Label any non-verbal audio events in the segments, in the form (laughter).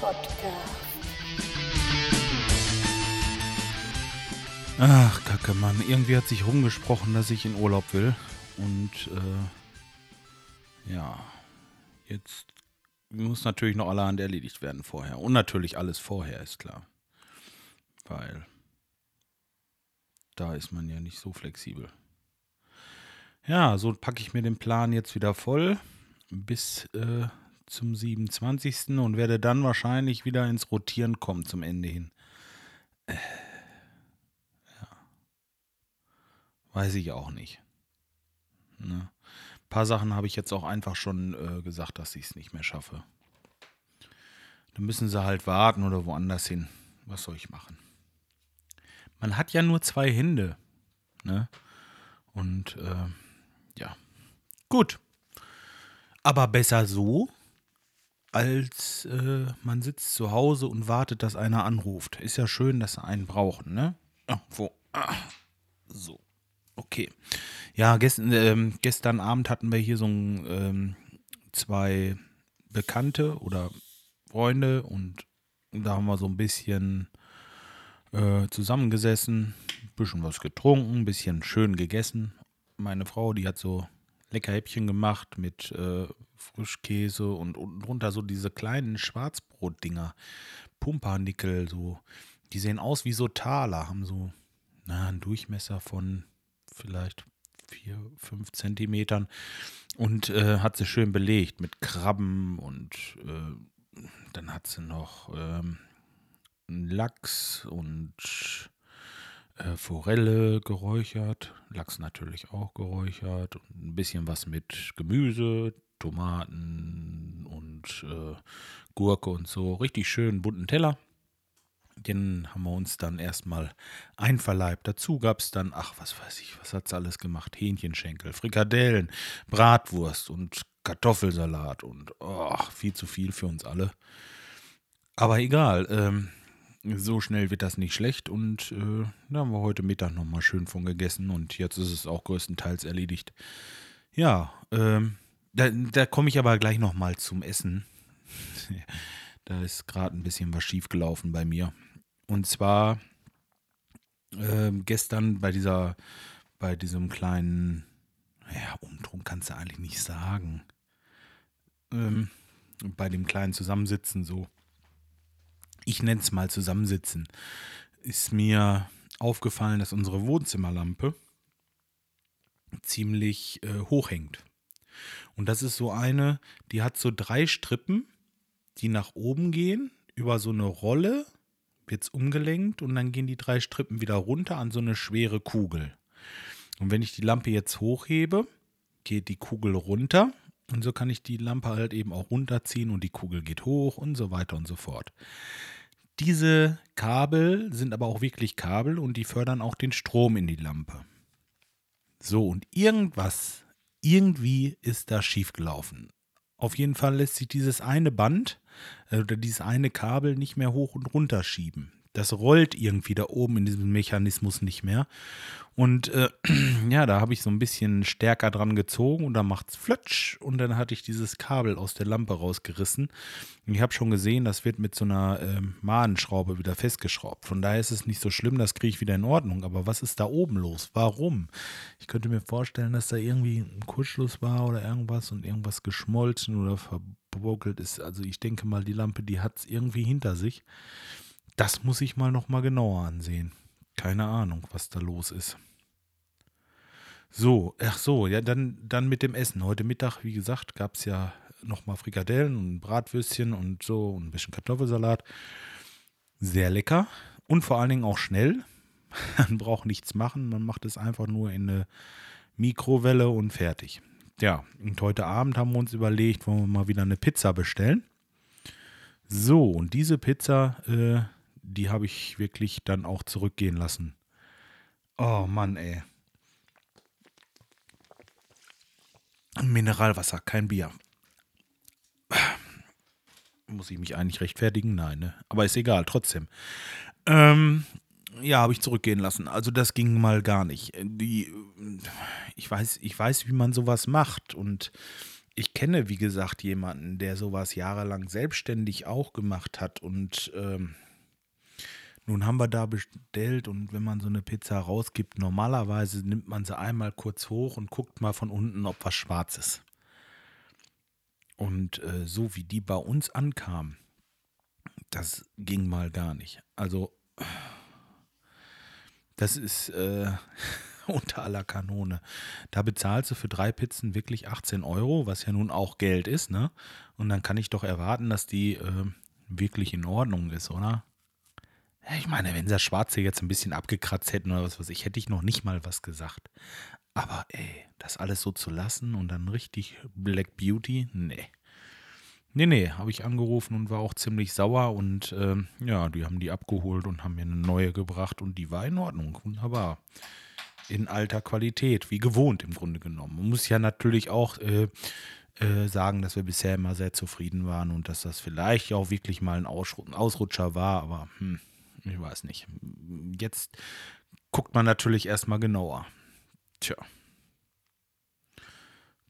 Podcast. Ach, Kacke, Mann. Irgendwie hat sich rumgesprochen, dass ich in Urlaub will. Und, äh, ja. Jetzt muss natürlich noch allerhand erledigt werden vorher. Und natürlich alles vorher, ist klar. Weil da ist man ja nicht so flexibel. Ja, so packe ich mir den Plan jetzt wieder voll bis äh, zum 27. und werde dann wahrscheinlich wieder ins Rotieren kommen zum Ende hin. Äh, ja. Weiß ich auch nicht. Ne? Ein paar Sachen habe ich jetzt auch einfach schon äh, gesagt, dass ich es nicht mehr schaffe. Dann müssen sie halt warten oder woanders hin. Was soll ich machen? Man hat ja nur zwei Hände. Ne? Und äh, ja. Gut. Aber besser so, als äh, man sitzt zu Hause und wartet, dass einer anruft. Ist ja schön, dass sie einen brauchen, ne? Ah, wo? Ah, so. Okay. Ja, gestern, ähm, gestern Abend hatten wir hier so ein, ähm, zwei Bekannte oder Freunde und da haben wir so ein bisschen äh, zusammengesessen, ein bisschen was getrunken, ein bisschen schön gegessen. Meine Frau, die hat so lecker Häppchen gemacht mit äh, Frischkäse und unten drunter so diese kleinen Schwarzbrotdinger. Pumpernickel, so. Die sehen aus wie so Taler, haben so na, einen Durchmesser von vielleicht 4, 5 Zentimetern und äh, hat sie schön belegt mit Krabben und äh, dann hat sie noch ähm, Lachs und äh, Forelle geräuchert, Lachs natürlich auch geräuchert, ein bisschen was mit Gemüse, Tomaten und äh, Gurke und so. Richtig schön bunten Teller. Den haben wir uns dann erstmal einverleibt. Dazu gab es dann, ach, was weiß ich, was hat es alles gemacht? Hähnchenschenkel, Frikadellen, Bratwurst und Kartoffelsalat und oh, viel zu viel für uns alle. Aber egal, ähm, so schnell wird das nicht schlecht und äh, da haben wir heute Mittag nochmal schön von gegessen und jetzt ist es auch größtenteils erledigt. Ja, ähm, da, da komme ich aber gleich nochmal zum Essen. (laughs) da ist gerade ein bisschen was schiefgelaufen bei mir. Und zwar äh, gestern bei dieser, bei diesem kleinen, ja, Umtrunk kannst du eigentlich nicht sagen. Ähm, bei dem kleinen Zusammensitzen so ich nenne es mal Zusammensitzen, ist mir aufgefallen, dass unsere Wohnzimmerlampe ziemlich äh, hoch hängt. Und das ist so eine, die hat so drei Strippen, die nach oben gehen, über so eine Rolle wird es umgelenkt und dann gehen die drei Strippen wieder runter an so eine schwere Kugel. Und wenn ich die Lampe jetzt hochhebe, geht die Kugel runter und so kann ich die Lampe halt eben auch runterziehen und die Kugel geht hoch und so weiter und so fort. Diese Kabel sind aber auch wirklich Kabel und die fördern auch den Strom in die Lampe. So, und irgendwas, irgendwie ist da schiefgelaufen. Auf jeden Fall lässt sich dieses eine Band äh, oder dieses eine Kabel nicht mehr hoch und runter schieben das rollt irgendwie da oben in diesem Mechanismus nicht mehr. Und äh, (clears throat) ja, da habe ich so ein bisschen stärker dran gezogen und dann macht es flötsch und dann hatte ich dieses Kabel aus der Lampe rausgerissen. Und ich habe schon gesehen, das wird mit so einer äh, Mahnenschraube wieder festgeschraubt. Von daher ist es nicht so schlimm, das kriege ich wieder in Ordnung. Aber was ist da oben los? Warum? Ich könnte mir vorstellen, dass da irgendwie ein Kurzschluss war oder irgendwas und irgendwas geschmolzen oder verbuckelt ist. Also ich denke mal, die Lampe, die hat es irgendwie hinter sich. Das muss ich mal noch mal genauer ansehen. Keine Ahnung, was da los ist. So, ach so, ja, dann, dann mit dem Essen. Heute Mittag, wie gesagt, gab es ja noch mal Frikadellen und Bratwürstchen und so und ein bisschen Kartoffelsalat. Sehr lecker und vor allen Dingen auch schnell. (laughs) Man braucht nichts machen, man macht es einfach nur in eine Mikrowelle und fertig. Ja, und heute Abend haben wir uns überlegt, wollen wir mal wieder eine Pizza bestellen. So, und diese Pizza äh, die habe ich wirklich dann auch zurückgehen lassen. Oh Mann, ey. Mineralwasser, kein Bier. Muss ich mich eigentlich rechtfertigen? Nein, ne? Aber ist egal, trotzdem. Ähm, ja, habe ich zurückgehen lassen. Also das ging mal gar nicht. Die, ich weiß, ich weiß, wie man sowas macht und ich kenne, wie gesagt, jemanden, der sowas jahrelang selbstständig auch gemacht hat. Und ähm, nun haben wir da bestellt und wenn man so eine Pizza rausgibt, normalerweise nimmt man sie einmal kurz hoch und guckt mal von unten, ob was schwarz ist. Und äh, so wie die bei uns ankam, das ging mal gar nicht. Also, das ist äh, (laughs) unter aller Kanone. Da bezahlst du für drei Pizzen wirklich 18 Euro, was ja nun auch Geld ist, ne? Und dann kann ich doch erwarten, dass die äh, wirklich in Ordnung ist, oder? Ich meine, wenn sie das Schwarze jetzt ein bisschen abgekratzt hätten oder was weiß ich, hätte ich noch nicht mal was gesagt. Aber ey, das alles so zu lassen und dann richtig Black Beauty, nee. Nee, nee, habe ich angerufen und war auch ziemlich sauer und äh, ja, die haben die abgeholt und haben mir eine neue gebracht und die war in Ordnung, wunderbar. In alter Qualität, wie gewohnt im Grunde genommen. Man muss ja natürlich auch äh, äh, sagen, dass wir bisher immer sehr zufrieden waren und dass das vielleicht auch wirklich mal ein Ausrutscher war, aber hm, ich weiß nicht. Jetzt guckt man natürlich erstmal genauer. Tja.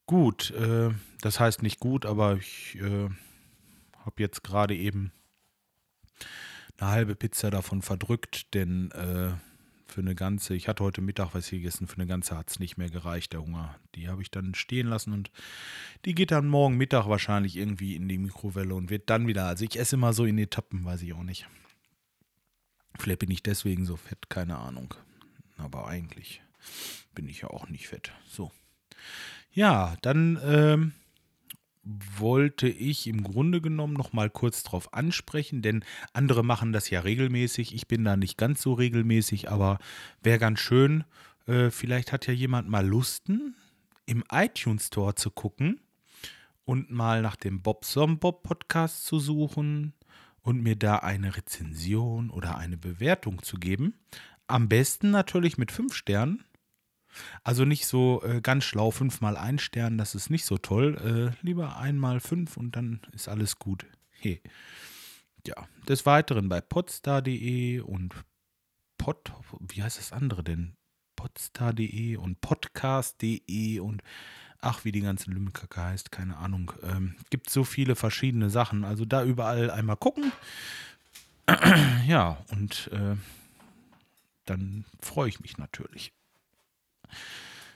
Gut, äh, das heißt nicht gut, aber ich äh, habe jetzt gerade eben eine halbe Pizza davon verdrückt, denn äh, für eine ganze, ich hatte heute Mittag was gegessen, für eine ganze hat es nicht mehr gereicht, der Hunger. Die habe ich dann stehen lassen und die geht dann morgen Mittag wahrscheinlich irgendwie in die Mikrowelle und wird dann wieder, also ich esse immer so in Etappen, weiß ich auch nicht. Vielleicht bin ich deswegen so fett, keine Ahnung. Aber eigentlich bin ich ja auch nicht fett. So. Ja, dann ähm, wollte ich im Grunde genommen noch mal kurz drauf ansprechen, denn andere machen das ja regelmäßig. Ich bin da nicht ganz so regelmäßig, aber wäre ganz schön. Äh, vielleicht hat ja jemand mal Lusten, im iTunes Store zu gucken und mal nach dem Bob Bob Podcast zu suchen und mir da eine Rezension oder eine Bewertung zu geben. Am besten natürlich mit fünf Sternen. Also nicht so äh, ganz schlau, fünfmal ein Stern, das ist nicht so toll. Äh, lieber einmal fünf und dann ist alles gut. Hey. Ja, des Weiteren bei podstar.de und pod, wie heißt das andere denn? podstar.de und podcast.de und ach, wie die ganze Lümmelkacke heißt, keine Ahnung. Ähm, gibt so viele verschiedene Sachen. Also da überall einmal gucken. (clears throat) ja, und äh, dann freue ich mich natürlich.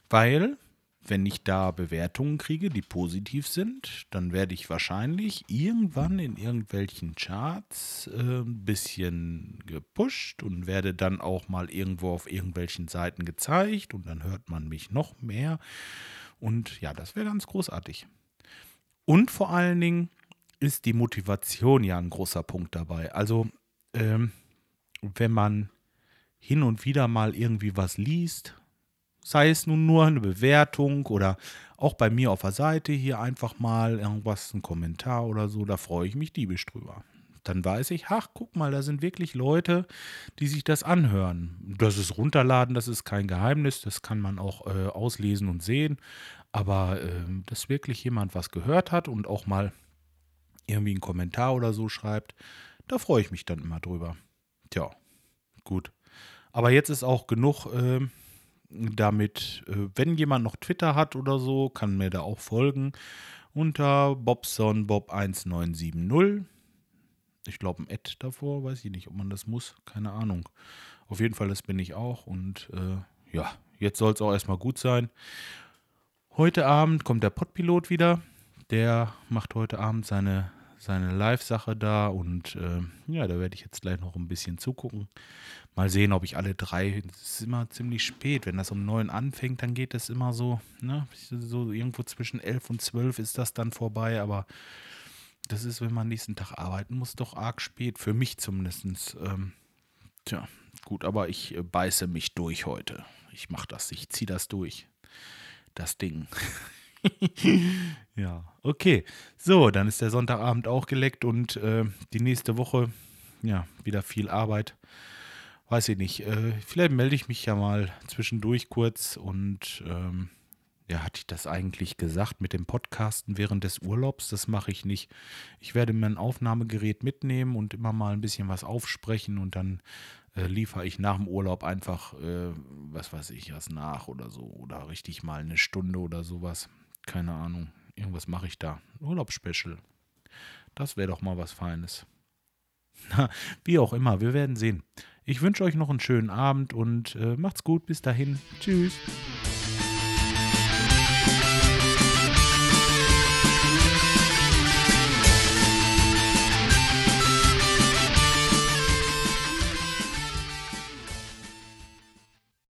Weil, wenn ich da Bewertungen kriege, die positiv sind, dann werde ich wahrscheinlich irgendwann in irgendwelchen Charts äh, ein bisschen gepusht und werde dann auch mal irgendwo auf irgendwelchen Seiten gezeigt und dann hört man mich noch mehr. Und ja, das wäre ganz großartig. Und vor allen Dingen ist die Motivation ja ein großer Punkt dabei. Also, ähm, wenn man hin und wieder mal irgendwie was liest, sei es nun nur eine Bewertung oder auch bei mir auf der Seite hier einfach mal irgendwas, ein Kommentar oder so, da freue ich mich diebisch drüber dann weiß ich, ach, guck mal, da sind wirklich Leute, die sich das anhören. Das ist runterladen, das ist kein Geheimnis, das kann man auch äh, auslesen und sehen. Aber äh, dass wirklich jemand was gehört hat und auch mal irgendwie einen Kommentar oder so schreibt, da freue ich mich dann immer drüber. Tja, gut. Aber jetzt ist auch genug äh, damit, wenn jemand noch Twitter hat oder so, kann mir da auch folgen unter bobsonbob1970 ich glaube, ein Ad davor, weiß ich nicht, ob man das muss, keine Ahnung. Auf jeden Fall, das bin ich auch und äh, ja, jetzt soll es auch erstmal gut sein. Heute Abend kommt der Podpilot wieder. Der macht heute Abend seine, seine Live-Sache da und äh, ja, da werde ich jetzt gleich noch ein bisschen zugucken. Mal sehen, ob ich alle drei. Es ist immer ziemlich spät. Wenn das um neun anfängt, dann geht das immer so, ne? So irgendwo zwischen elf und zwölf ist das dann vorbei, aber das ist, wenn man nächsten Tag arbeiten muss, doch arg spät. Für mich zumindest. Ähm, tja, gut, aber ich äh, beiße mich durch heute. Ich mache das, ich ziehe das durch. Das Ding. (laughs) ja, okay. So, dann ist der Sonntagabend auch geleckt und äh, die nächste Woche, ja, wieder viel Arbeit. Weiß ich nicht. Äh, vielleicht melde ich mich ja mal zwischendurch kurz und ähm, ja, hatte ich das eigentlich gesagt mit dem Podcasten während des Urlaubs? Das mache ich nicht. Ich werde mein Aufnahmegerät mitnehmen und immer mal ein bisschen was aufsprechen und dann äh, liefere ich nach dem Urlaub einfach, äh, was weiß ich, was nach oder so. Oder richtig mal eine Stunde oder sowas. Keine Ahnung. Irgendwas mache ich da. Urlaubsspecial. Das wäre doch mal was Feines. (laughs) Na, wie auch immer, wir werden sehen. Ich wünsche euch noch einen schönen Abend und äh, macht's gut. Bis dahin. Tschüss.